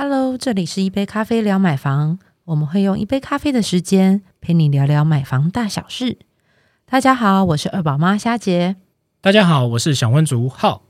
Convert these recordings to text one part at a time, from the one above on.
Hello，这里是一杯咖啡聊买房，我们会用一杯咖啡的时间陪你聊聊买房大小事。大家好，我是二宝妈虾姐。大家好，我是小温竹浩。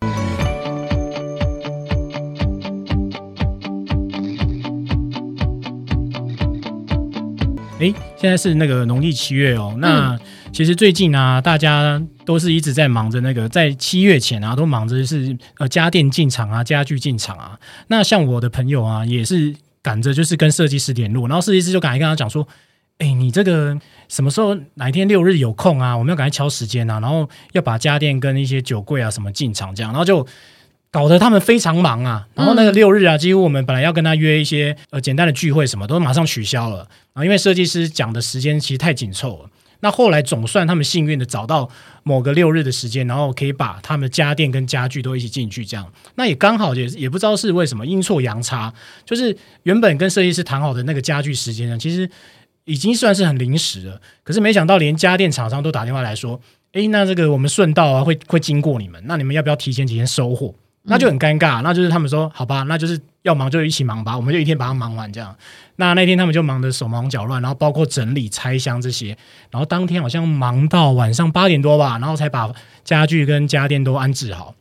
诶，现在是那个农历七月哦。那其实最近啊，大家都是一直在忙着那个，在七月前啊，都忙着是呃家电进场啊，家具进场啊。那像我的朋友啊，也是赶着就是跟设计师联络，然后设计师就赶快跟他讲说：“哎，你这个什么时候哪一天六日有空啊？我们要赶快敲时间啊，然后要把家电跟一些酒柜啊什么进场这样。”然后就搞得他们非常忙啊。然后那个六日啊，几乎我们本来要跟他约一些呃简单的聚会什么，都马上取消了啊，因为设计师讲的时间其实太紧凑了。那后来总算他们幸运的找到某个六日的时间，然后可以把他们家电跟家具都一起进去，这样那也刚好也也不知道是为什么阴错阳差，就是原本跟设计师谈好的那个家具时间呢，其实已经算是很临时了。可是没想到连家电厂商都打电话来说，诶，那这个我们顺道啊会会经过你们，那你们要不要提前几天收货？那就很尴尬，那就是他们说好吧，那就是要忙就一起忙吧，我们就一天把它忙完这样。那那天他们就忙得手忙脚乱，然后包括整理拆箱这些，然后当天好像忙到晚上八点多吧，然后才把家具跟家电都安置好。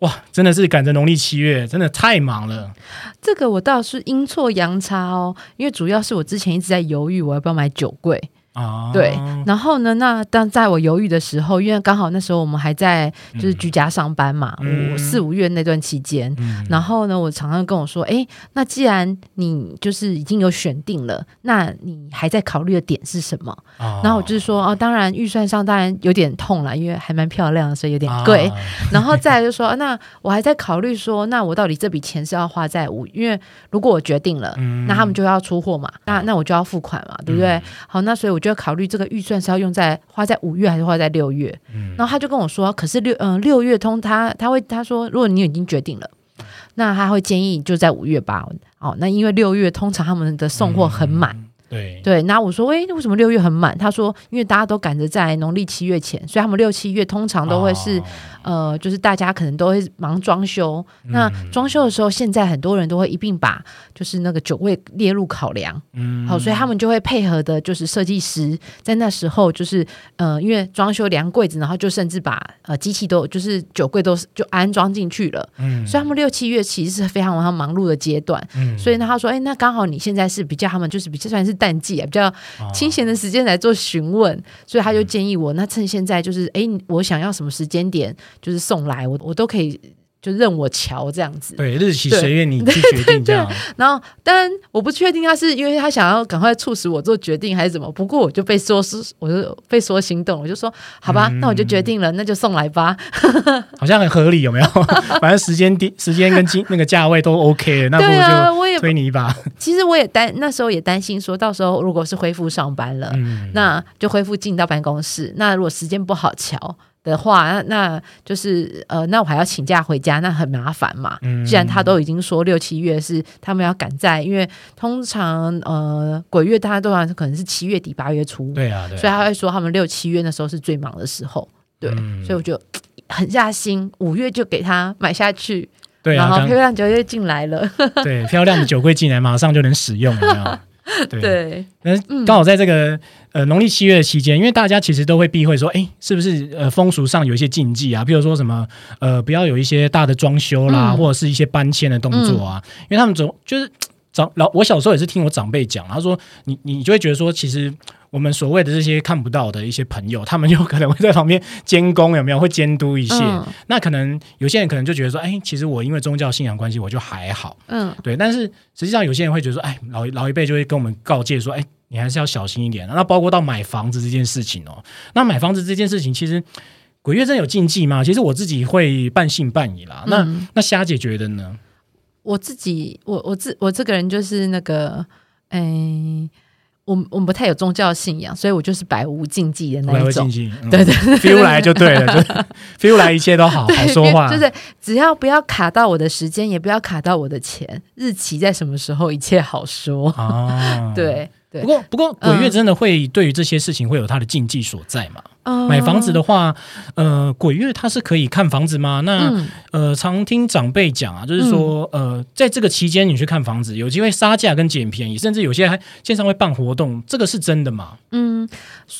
哇，真的是赶着农历七月，真的太忙了。这个我倒是阴错阳差哦，因为主要是我之前一直在犹豫我要不要买酒柜。啊，对，然后呢？那当在我犹豫的时候，因为刚好那时候我们还在就是居家上班嘛，五四五月那段期间，然后呢，我常常跟我说，哎，那既然你就是已经有选定了，那你还在考虑的点是什么？然后我就是说，哦，当然预算上当然有点痛了，因为还蛮漂亮的，所以有点贵。然后再就说，那我还在考虑说，那我到底这笔钱是要花在五？因为如果我决定了，那他们就要出货嘛，那那我就要付款嘛，对不对？好，那所以我。就要考虑这个预算是要用在花在五月还是花在六月，然后他就跟我说，可是六嗯六月通他他会他说，如果你已经决定了，那他会建议就在五月吧。哦，那因为六月通常他们的送货很满，对对。那我说，哎，为什么六月很满？他说，因为大家都赶着在农历七月前，所以他们六七月通常都会是。呃，就是大家可能都会忙装修，那装修的时候，现在很多人都会一并把就是那个酒柜列入考量，嗯，好，所以他们就会配合的，就是设计师在那时候就是呃，因为装修量柜子，然后就甚至把呃机器都就是酒柜都就安装进去了，嗯，所以他们六七月其实是非常非常忙碌的阶段，嗯，所以呢，他说，哎，那刚好你现在是比较他们就是比较算是淡季啊，比较清闲的时间来做询问，所以他就建议我，那趁现在就是，哎，我想要什么时间点？就是送来我我都可以就任我瞧这样子，对日期随便你去决定 这样。然后当然我不确定他是因为他想要赶快促使我做决定还是怎么。不过我就被说是我就被说心动，我就说好吧，那我就决定了，那就送来吧。好像很合理，有没有？反正时间点时间跟金那个价位都 OK，那不如就推你一把。其实我也担那时候也担心说到时候如果是恢复上班了，那就恢复进到办公室。那如果时间不好瞧。的话，那那就是呃，那我还要请假回家，那很麻烦嘛。既然他都已经说六七月是他们要赶在，因为通常呃鬼月大家都可能是七月底八月初，对啊，所以他会说他们六七月那时候是最忙的时候，对，所以我就狠下心，五月就给他买下去，对啊，然后漂亮酒柜进来了，对，漂亮的酒柜进来，马上就能使用了。对，那刚好在这个呃农历七月的期间，因为大家其实都会避讳说，哎，是不是呃风俗上有一些禁忌啊？比如说什么呃，不要有一些大的装修啦，或者是一些搬迁的动作啊，因为他们总就是长老，我小时候也是听我长辈讲，他说你你就会觉得说，其实。我们所谓的这些看不到的一些朋友，他们有可能会在旁边监工，有没有会监督一些？那可能有些人可能就觉得说，哎，其实我因为宗教信仰关系，我就还好，嗯，对。但是实际上有些人会觉得说，哎，老老一辈就会跟我们告诫说，哎，你还是要小心一点。那包括到买房子这件事情哦，那买房子这件事情，其实鬼月真有禁忌吗？其实我自己会半信半疑啦。那那虾姐觉得呢？我自己，我我自我这个人就是那个，哎。我我们不太有宗教信仰，所以我就是百无禁忌的那一种。对对，feel 来就对了，就 feel 来一切都好，好说话。就是只要不要卡到我的时间，也不要卡到我的钱，日期在什么时候，一切好说。哦，对对。不过不过，鬼月真的会对于这些事情会有它的禁忌所在嘛？呃买房子的话，呃，鬼月它是可以看房子吗？那、嗯呃，常听长辈讲啊，就是说，呃，在这个期间你去看房子，有机会杀价跟捡便宜，甚至有些还线上会办活动，这个是真的吗？嗯，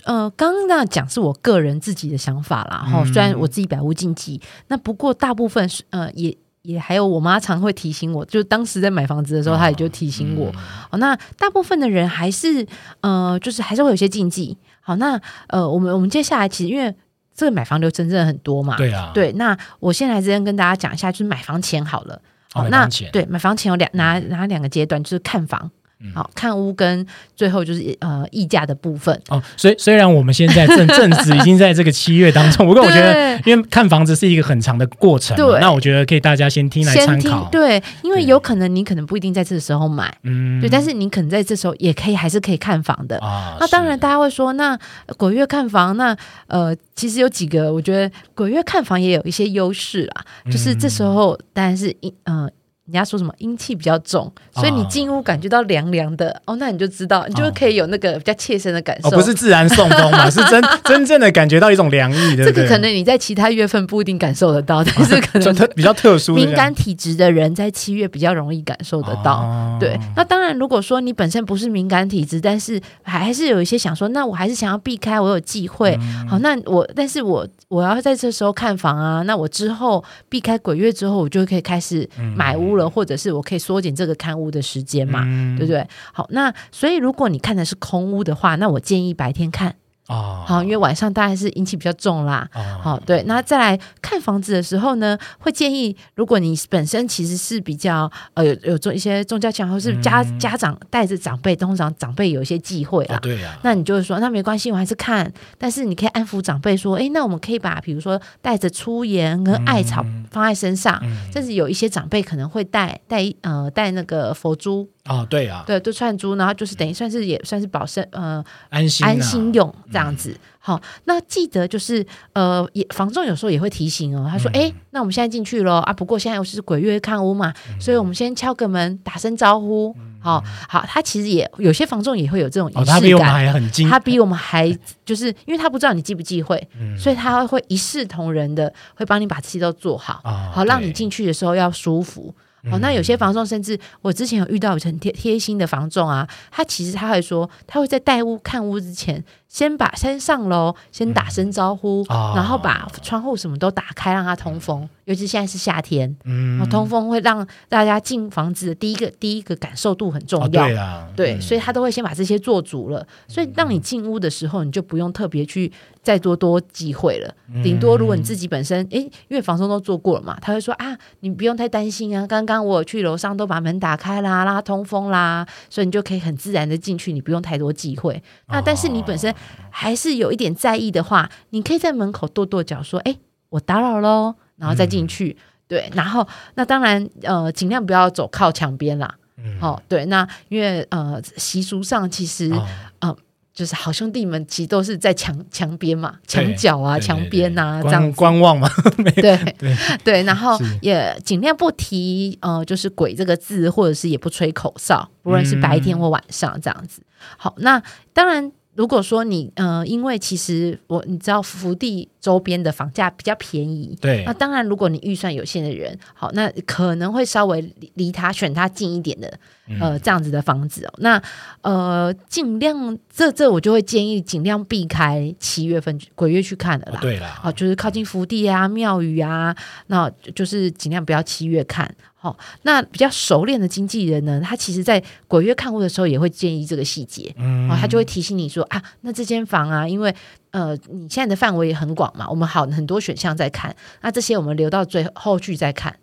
呃，刚刚那讲是我个人自己的想法啦，哈、嗯虽然我自己百无禁忌，那不过大部分是呃也。也还有我妈常会提醒我，就当时在买房子的时候，她也就提醒我。哦，那大部分的人还是呃，就是还是会有些禁忌。好，那呃，我们我们接下来其实因为这个买房流程真的很多嘛，对啊，对，那我先来这边跟大家讲一下，就是买房前好了。哦，买那对买房前有两哪哪两个阶段，就是看房，嗯。好看屋跟最后就是呃溢价的部分。哦，虽虽然我们现在正正值已经在这个七月当中，不过我觉得，因为看房子是一个很长的过程，对。那我觉得可以大家先听来参考。对，因为有可能你可能不一定在这个时候买，嗯。对，但是你可能在这时候也可以还是可以看房的。啊，那当然，大家会说，那呃鬼月看房，那呃，其实有几个，我觉得鬼月看房也有一些优势啦，就是这时候当然是一，呃，人家说什么阴气比较重，所以你啊进屋感觉到凉凉的，哦，那你就知道，你就可以有那个比较切身的感受。哦，不是自然送风嘛，是真真正的感觉到一种凉意，对不对？这个可能你在其他月份不一定感受得到，但是可能比较特殊敏感体质的人在七月比较容易感受得到。哦对，那当然，如果说你本身不是敏感体质，但是还还是有一些想说，那我还是想要避开，我有忌讳。嗯好，那我但是我我要在这时候看房啊，那我之后避开鬼月之后，我就可以开始买屋了，或者是我可以缩减这个看屋的时间嘛，嗯对不对？好，那所以如果你看的是空屋的话，那我建议白天看，啊，好，因为晚上大概是阴气比较重啦。啊好，对，那再来看房子的时候呢，会建议，如果你本身其实是比较呃有有做一些宗教强，或是家、嗯。家长带着长辈，通常长辈有一些忌讳啦。哦对呀，那你就是说，那没关系，我还是看，但是你可以安抚长辈说，诶，那我们可以把比如说带着粗盐跟艾草放在身上，嗯。甚至有一些长辈可能会带带呃带那个佛珠，哦对啊，对，都串珠，然后就是等于算是也算是保身呃安心啊安心用这样子。好，那记得就是呃，也房仲有时候也会提醒哦，他说：“嗯哎、那我们现在进去了。啊，不过现在又是鬼月看屋嘛，嗯所以我们先敲个门，打声招呼。好好，他其实也有些房仲也会有这种哦，仪他比我们式感。还很精，他比我们还就是，因为他不知道你忌不忌讳，嗯所以他会一视同仁的，会帮你把这些都做好，啊好让你对进去的时候要舒服。哦，那嗯有些房仲甚至我之前有遇到很贴贴心的房仲啊，他其实他会说，他会在带屋看屋之前，先把先上楼，先打声招呼，啊。然后把窗户什么都打开，让它通风。尤其现在是夏天，嗯。哦，通风会让大家进房子的第一个第一个感受度很重哦要。对啊，对，嗯。所以他都会先把这些做足了，所以当你进屋的时候，你就不用特别去再多多忌讳了。嗯。顶多如果你自己本身，诶，因为房东都做过了嘛，他会说啊，你不用太担心啊，刚刚我有去楼上都把门打开啦，拉通风啦，所以你就可以很自然的进去，你不用太多忌讳。那但是你本身还是有一点在意的话，你可以在门口跺跺脚说，诶，我打扰喽，然后再进去。对，然后那当然，呃，尽量不要走靠墙边啦。嗯哦，对，那因为呃习俗上其实、哦就是好兄弟们其实都是在墙墙边嘛，对墙角啊、墙边啊这样。观望嘛，对对对，然后也尽量不提呃，就是“鬼”这个字，或者是也不吹口哨，不论是白天或晚上这样子。好，那当然，如果说你呃，因为其实我你知道福地周边的房价比较便宜，对那当然，如果你预算有限的人，好，那可能会稍微离离他选他近一点的，呃，这样子的房子哦。那呃，尽量这这我就会建议尽量避开七月份鬼月去看的啦。哦对啦，好，就是靠近福地啊、庙宇啊，那就就是尽量不要七月看。好，那比较熟练的经纪人呢，他其实在鬼月看屋的时候也会建议这个细节，嗯哦，他就会提醒你说啊，那这间房啊，因为呃你现在的范围也很广嘛，我们好很多选项在看，那这些我们留到最后续再看。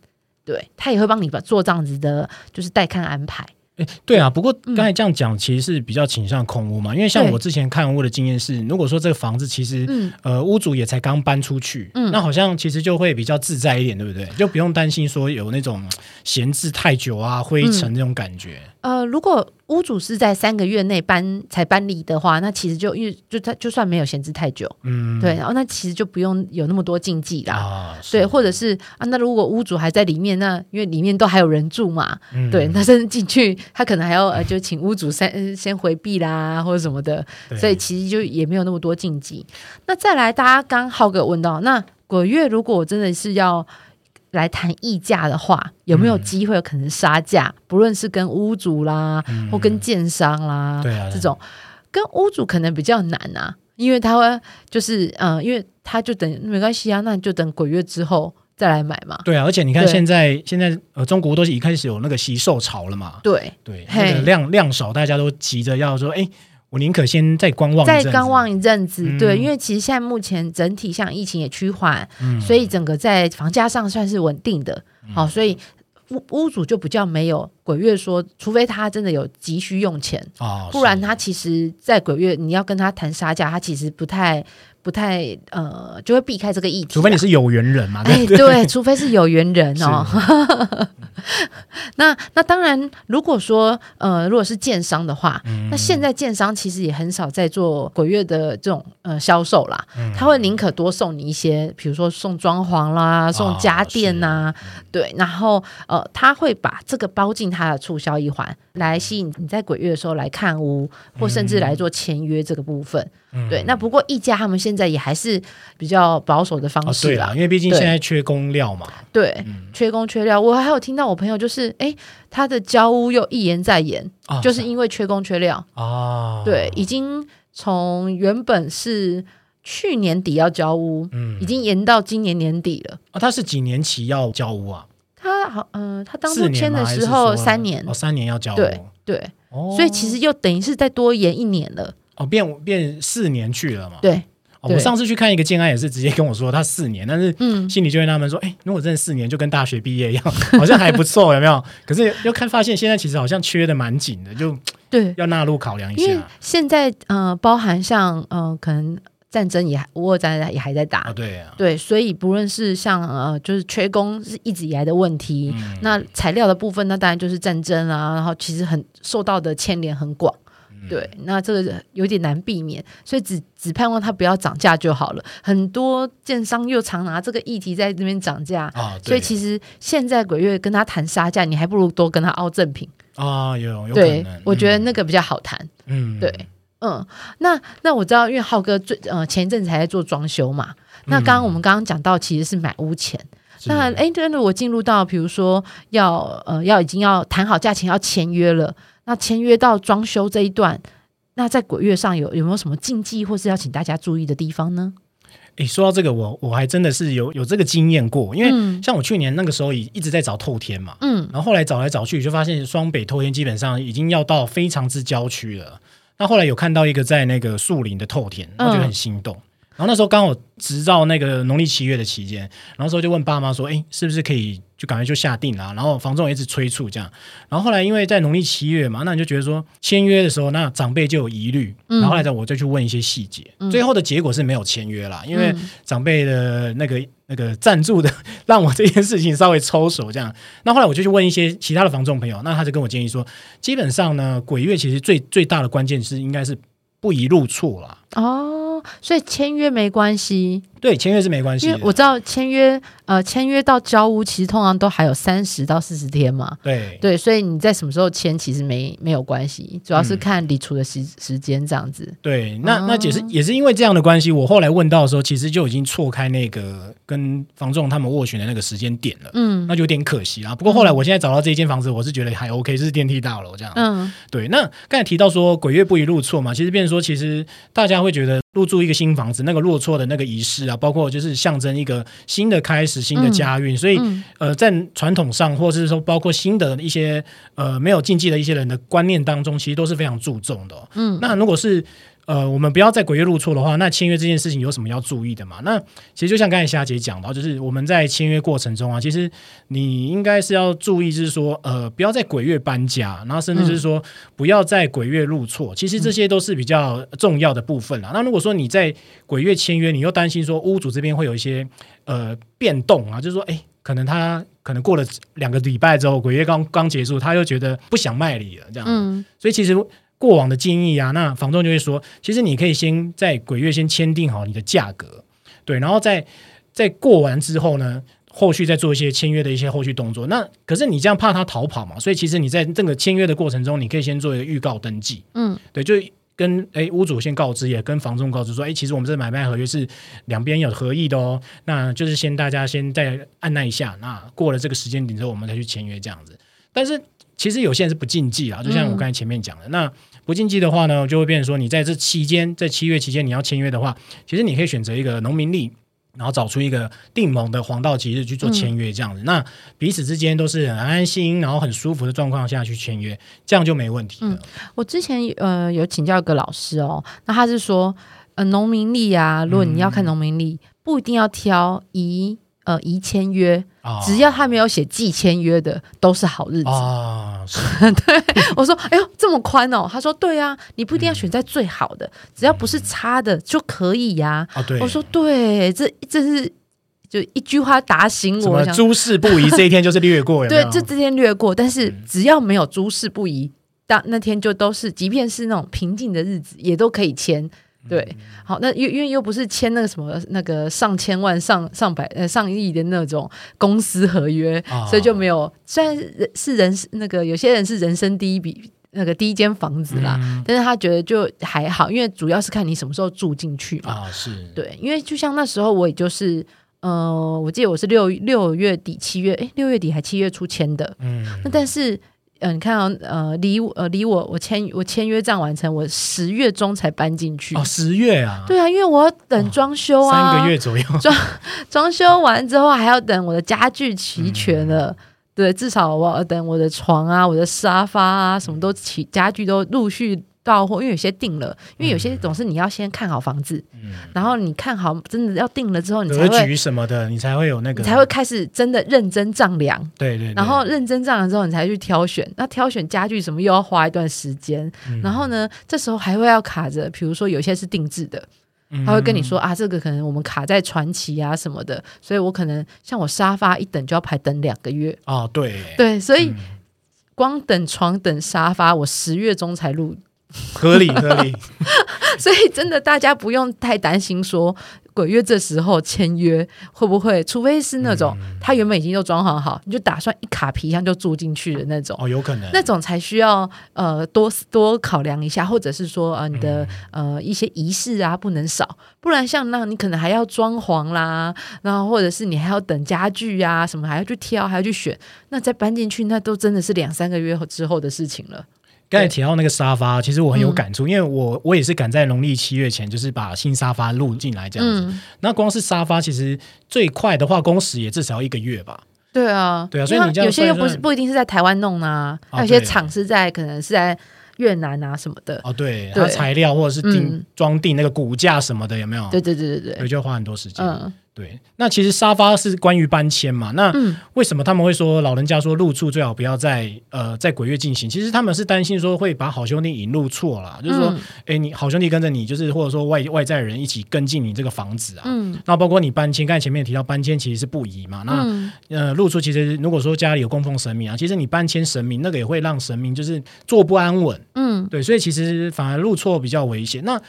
对他也会帮你把做这样子的，就是带看安排。哎对啊，不过刚才这样讲，其实是比较倾向空屋嘛，因为像我之前看屋的经验是，如果说这个房子其实、嗯呃屋主也才刚搬出去，嗯那好像其实就会比较自在一点，对不对？就不用担心说有那种闲置太久啊、灰尘那种感觉。呃，如果屋主是在三个月内搬才搬离的话，那其实就因为就他就算没有闲置太久，嗯，对，然后那其实就不用有那么多禁忌啦。啊，对，或者是啊，那如果屋主还在里面，那因为里面都还有人住嘛，嗯。对，那甚至进去，他可能还要呃，就请屋主先呃 先回避啦，或者什么的，所以其实就也没有那么多禁忌。那再来，大家刚浩哥问到，那鬼月如果真的是要来谈议价的话，有没有嗯。机会有可能杀价？不论是跟屋主啦，嗯。或跟建商啦，对啊这种。跟屋主可能比较难啊，因为他会就是嗯、呃因为他就等没关系啊，那你就等鬼月之后再来买嘛。对啊，而且你看对。现在现在呃，中国都是一开始有那个惜售潮了嘛，对，对，嘿那个量量少，大家都急着要说，哎，我宁可先再观望再，观望一阵子，嗯。对，因为其实现在目前整体像疫情也趋缓，嗯，所以整个在房价上算是稳定的，好、所以屋屋主就比较没有鬼月说，除非他真的有急需用钱，哦，不然他其实，在鬼月你要跟他谈杀价，他其实不太不太呃，就会避开这个议题啊、除非你是有缘人嘛，哎，对对，除非是有缘人 哦。那那当然，如果说呃，如果是建商的话，嗯。那现在建商其实也很少在做鬼月的这种呃销售啦，嗯。他会宁可多送你一些，比如说送装潢啦、送家电呐、对，然后呃，他会把这个包进他的促销一环，来吸引你在鬼月的时候来看屋，或甚至来做签约这个部分。嗯对，那不过溢价他们现在也还是比较保守的方哦，式啦，对啦，因为毕竟对现在缺工料嘛，对，嗯。缺工缺料。我还有听到我朋友就是，哎，他的交屋又一延再延，啊就是因为缺工缺料。啊，对，已经从原本是去年底要交屋，嗯。已经延到今年年底了。啊，他是几年期要交屋啊？他好，嗯、他当初签的时候说三年，哦，三年要交屋，对对，哦，所以其实又等于是再多延一年了。哦变变四年去了嘛，对，哦，我上次去看一个建安也是直接跟我说他四年，但是嗯，心里就会纳闷说，哎，如果真的四年，就跟大学毕业一样，好像还不错，有没有？可是又看发现现在其实好像缺的蛮紧的，就对，要纳入考量一因为下现在呃，包含像呃，可能战争也还乌俄战争也还在打，啊，对啊，对，所以不论是像呃，就是缺工是一直以来的问题，嗯那材料的部分，那当然就是战争啊，然后其实很受到的牵连很广。嗯对，那这个有点难避免，所以只只盼望它不要涨价就好了。很多建商又常拿这个议题在那边涨价，啊，所以其实现在鬼月跟他谈杀价，你还不如多跟他凹正品。啊，有有可对能，，我觉得那个比较好谈。嗯，对嗯，那那我知道，因为浩哥最呃前一阵子还在做装修嘛。那刚刚我们刚刚讲到，其实是买屋前。那哎，真的我进入到比如说要呃要已经要谈好价钱要签约了，那签约到装修这一段，那在鬼月上有有没有什么禁忌，或是要请大家注意的地方呢？诶，说到这个，我我还真的是有有这个经验过，因为嗯像我去年那个时候也一直在找透天嘛，嗯然后后来找来找去，就发现双北透天基本上已经要到非常之郊区了。那后来有看到一个在那个树林的透天，我就很心动。然后那时候刚好直到那个农历七月的期间，然后那时候就问爸妈说：“哎，是不是可以就赶快就下定啊？”然后房仲也一直催促这样。然后后来因为在农历七月嘛，那你就觉得说签约的时候，那长辈就有疑虑。嗯然后后来呢，我就去问一些细节，最后的结果是没有签约啦，因为嗯长辈的那个那个赞助的，让我这件事情稍微抽手这样。那后来我就去问一些其他的房仲朋友，那他就跟我建议说，基本上呢，鬼月其实最最大的关键是应该是不宜入错啦。哦，所以签约没关系，对，签约是没关系。因为我知道签约呃签约到交屋，其实通常都还有三十到四十天嘛。对对，所以你在什么时候签其实没没有关系，主要是嗯看理出的时时间这样子。对，那哦那也是也是因为这样的关系，我后来问到的时候，其实就已经错开那个跟房仲他们斡旋的那个时间点了。嗯那就有点可惜啊。不过后来我现在找到这一间房子，我是觉得还 OK，是电梯大楼这样。嗯对，那刚才提到说鬼月不宜入错嘛，其实变成说，其实大家会觉得入住一个新房子，那个入错的那个仪式啊，包括就是象征一个新的开始、新的家运，所以嗯。呃，在传统上，或者是说包括新的一些呃没有禁忌的一些人的观念当中，其实都是非常注重的哦、嗯。那如果是呃，我们不要在鬼月入错的话，那签约这件事情有什么要注意的嘛？那其实就像刚才霞姐讲到，就是我们在签约过程中啊，其实你应该是要注意，就是说呃，不要在鬼月搬家，然后甚至就是说不要在鬼月入错，其实这些都是比较重要的部分啦。那如果说你在鬼月签约，你又担心说屋主这边会有一些呃变动啊，就是说哎。可能他可能过了两个礼拜之后，鬼月刚刚结束，他又觉得不想卖礼了，这样。嗯所以其实过往的建议啊，那房仲就会说，其实你可以先在鬼月先签订好你的价格，对，然后在在过完之后呢，后续再做一些签约的一些后续动作。那可是你这样怕他逃跑嘛，所以其实你在这个签约的过程中，你可以先做一个预告登记，嗯对，就。跟诶屋主先告知，也跟房仲告知说，诶，其实我们这买卖合约是两边有合意的哦。那就是先大家先再按捺一下，那过了这个时间点之后，我们再去签约这样子。但是其实有些人是不禁忌啊，就像我刚才前面讲的，那不禁忌的话呢，就会变成说，你在这期间，在七月期间你要签约的话，其实你可以选择一个农民历。然后找出一个定盟的黄道吉日去做签约，这样子，那彼此之间都是很安心，然后很舒服的状况下去签约，这样就没问题了。我之前呃有请教一个老师哦，那他是说，呃，农民历啊，如果你要看农民历，不一定要挑宜呃宜签约，啊只要他没有写季签约的，都是好日子。啊，对我说，哎呦，这么宽哦？他说，对啊，你不一定要选在最好的，只要不是差的就可以呀、啊，对。我说，对，这这是就一句话打醒我，诸事不宜，这一天就是略过，有没有，对这这天略过，但是嗯只要没有诸事不宜，当那天就都是，即便是那种平静的日子，也都可以签。对，嗯好，那因因为又不是签那个什么那个上千万、上上百呃上亿的那种公司合约，啊所以就没有。虽然人是人那个有些人是人生第一笔那个第一间房子啦，嗯但是他觉得就还好，因为主要是看你什么时候住进去嘛。啊，是，对，因为就像那时候我也就是。呃，我记得我是六六月底七月，哎，六月底还七月初签的。嗯，那但是，呃，你看哦，呃，离我呃离我我签我签约账完成，我十月中才搬进去。哦，十月啊，对啊，因为我要等装修啊，三个月左右，装装修完之后还要等我的家具齐全了。对，至少我要等我的床啊、我的沙发啊，什么都齐，家具都陆续到货。因为有些定了，因为有些总是你要先看好房子，嗯，然后你看好真的要定了之后，你才会格局什么的，你才会有那个，你才会开始真的认真丈量。对对，对然后认真丈量之后，你才去挑选。那挑选家具什么又要花一段时间。嗯然后呢，这时候还会要卡着，比如说有些是定制的，他会跟你说啊，这个可能我们卡在传奇啊什么的，所以我可能像我沙发一等就要排等两个月。哦，对，对，所以嗯光等床等沙发，我十月中才入。合理合理，所以真的大家不用太担心说鬼月这时候签约会不会，除非是那种、嗯。他原本已经都装潢好，你就打算一卡皮箱就住进去的那种。哦，有可能，那种才需要呃多多考量一下，或者是说呃你的、嗯。呃一些仪式啊不能少，不然像那你可能还要装潢啦，然后或者是你还要等家具啊什么，还要去挑，还要去选，那再搬进去，那都真的是两三个月之后的事情了。刚才提到那个沙发，其实我很有嗯感触，因为我我也是赶在农历七月前，就是把新沙发录进来这样子。嗯，那光是沙发，其实最快的话，工时也至少要一个月吧。对啊，对啊所以你这样有些又不是不一定是在台湾弄啊，有些对厂是在可能是在越南啊什么的。哦，对，对它材料或者是定嗯装订那个骨架什么的，有没有？对对对对对，对，就要花很多时间。嗯对，那其实沙发是关于搬迁嘛？那嗯为什么他们会说老人家说入住最好不要在呃在鬼月进行？其实他们是担心说会把好兄弟引入错啦，就是说，嗯哎、你好兄弟跟着你，就是或者说外外在人一起跟进你这个房子啊。嗯那包括你搬迁，刚才前面提到搬迁其实是不宜嘛。那、嗯呃，入住其实如果说家里有供奉神明啊，其实你搬迁神明那个也会让神明就是坐不安稳。嗯对，所以其实反而入错比较危险。那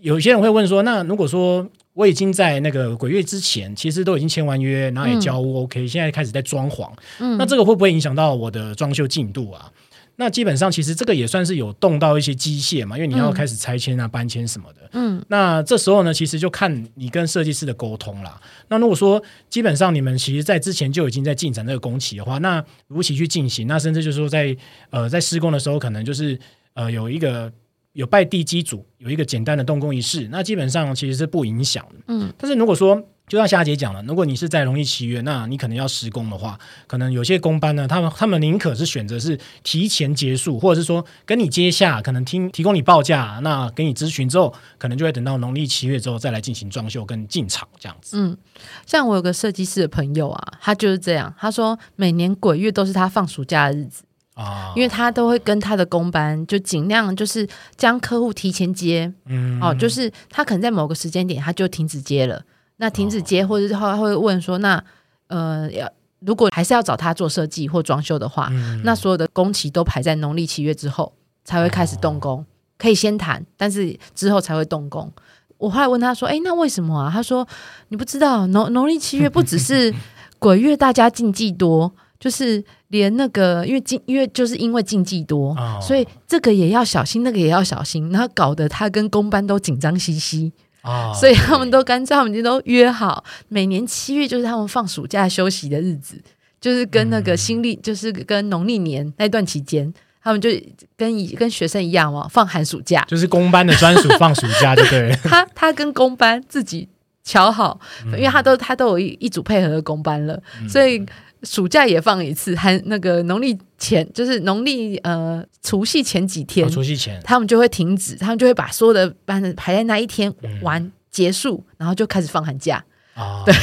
有一些人会问说，那如果说我已经在那个鬼月之前，其实都已经签完约，然后也交屋 OK，、现在开始在装潢，嗯，那这个会不会影响到我的装修进度啊？那基本上其实这个也算是有动到一些机械嘛，因为你要嗯开始拆迁啊、搬迁什么的。嗯那这时候呢，其实就看你跟设计师的沟通啦。那如果说基本上你们其实在之前就已经在进展这个工期的话，那如期去进行，那甚至就是说在呃在施工的时候，可能就是呃有一个有拜地基组，有一个简单的动工仪式，那基本上其实是不影响的。嗯但是如果说就像夏姐讲了，如果你是在农历七月，那你可能要施工的话，可能有些工班呢，他们他们宁可是选择是提前结束，或者是说跟你接下，可能听提供你报价，那给你咨询之后，可能就会等到农历七月之后再来进行装修跟进场这样子。嗯，像我有个设计师的朋友啊，他就是这样，他说每年鬼月都是他放暑假的日子，啊，因为他都会跟他的工班就尽量就是将客户提前接，嗯。哦，就是他可能在某个时间点他就停止接了，那停止接或者是他会问说，那呃要如果还是要找他做设计或装修的话，嗯。那所有的工期都排在农历七月之后才会开始动工，可以先谈，但是之后才会动工。我后来问他说：“哎，那为什么啊？”他说：“你不知道，农农历七月不只是鬼月，大家禁忌多，就是连那个因为竞，因为就是因为禁忌多，哦所以这个也要小心，那个也要小心，然后搞得他跟公班都紧张兮兮。啊，所以他们都干脆，他们已经都约好，每年七月就是他们放暑假休息的日子，就是跟那个新历，就是跟农历年那段期间，他们就跟以跟学生一样嘛，放寒暑假。就是公班的专属放暑假，就对了。他他跟公班自己瞧好，嗯因为他都他都有一一组配合的公班了，所以暑假也放一次，还那个农历前就是农历呃除夕前几天哦，除夕前他们就会停止，他们就会把所有的班排在那一天嗯完结束，然后就开始放寒假。啊，对，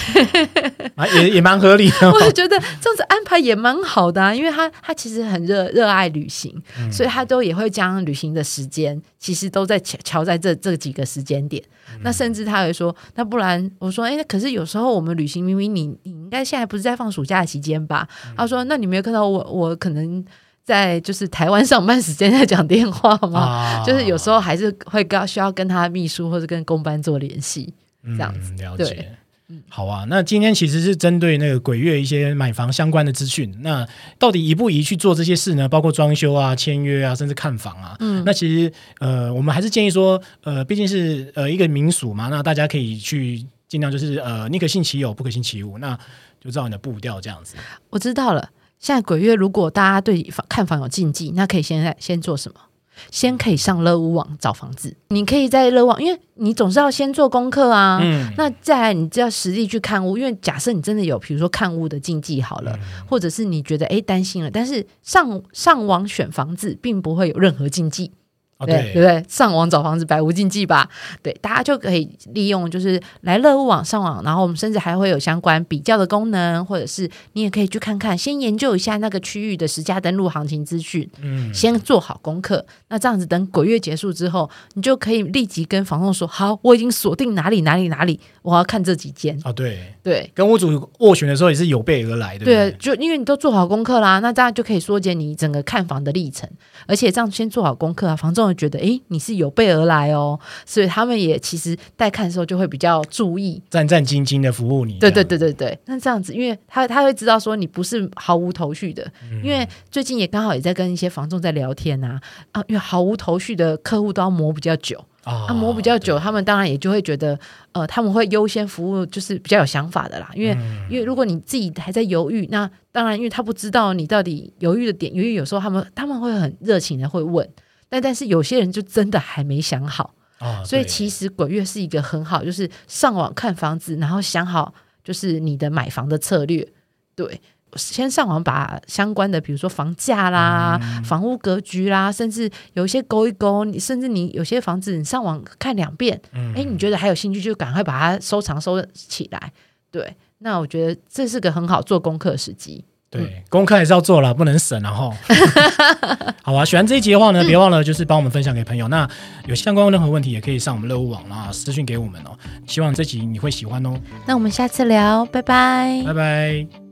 啊，也也蛮合理的哦。我就觉得这样子安排也蛮好的啊，因为他他其实很热热爱旅行，嗯所以他都也会将旅行的时间其实都在瞧瞧在这这几个时间点。嗯那甚至他会说，那不然我说，哎，可是有时候我们旅行明明你你应该现在不是在放暑假的期间吧？嗯他说，那你没有看到我我可能在就是台湾上班时间在讲电话吗？啊就是有时候还是会跟需要跟他秘书或者跟公班做联系。这样子嗯、了对解。好啊，那今天其实是针对那个鬼月一些买房相关的资讯。那到底宜不宜去做这些事呢？包括装修啊、签约啊，甚至看房啊。嗯那其实呃，我们还是建议说，呃，毕竟是呃一个民俗嘛，那大家可以去尽量就是呃，宁可信其有，不可信其无。那就照你的步调这样子。我知道了。现在鬼月，如果大家对房看房有禁忌，那可以现在先做什么？先可以上乐屋网找房子。你可以在乐网，因为你总是要先做功课啊。嗯，那再来，你就要实地去看屋，因为假设你真的有，比如说看屋的禁忌好了，或者是你觉得哎担心了，但是上上网选房子并不会有任何禁忌，哦对对不对？上网找房子百无禁忌吧？对，大家就可以利用就是来乐屋网上网，然后我们甚至还会有相关比较的功能，或者是你也可以去看看，先研究一下那个区域的实价登录行情资讯，嗯，先做好功课。那这样子等鬼月结束之后，你就可以立即跟房东说：好，我已经锁定哪里哪里哪里，我要看这几间。哦对，对。跟屋主斡旋的时候也是有备而来的。对，就因为你都做好功课啦，那这样就可以缩减你整个看房的历程，而且这样先做好功课啊，房仲会觉得，诶，你是有备而来哦，所以他们也其实带看的时候就会比较注意。战战兢兢的服务你。对对对对对，那这样子，因为他他会知道说你不是毫无头绪的，嗯因为最近也刚好也在跟一些房仲在聊天啊，啊，因为毫无头绪的客户都要磨比较久，啊啊，磨比较久，他们当然也就会觉得，呃，他们会优先服务就是比较有想法的啦，因为、嗯。因为如果你自己还在犹豫，那当然因为他不知道你到底犹豫的点，因为有时候他们他们会很热情的会问，但但是有些人就真的还没想好，啊，所以其实鬼月是一个很好，就是上网看房子，然后想好就是你的买房的策略，对。先上网把相关的，比如说房价啦、嗯房屋格局啦，甚至有一些勾一勾，你甚至你有些房子你上网看两遍，嗯哎、你觉得还有兴趣，就赶快把它收藏收起来。对，那我觉得这是个很好做功课的时机。对，功课还是要做了，不能省然后。好啊，喜欢这一集的话呢，别忘了就是帮我们分享给朋友。那有相关任何问题，也可以上我们乐屋网啦私讯给我们哦。希望这集你会喜欢哦，那我们下次聊，拜拜拜拜。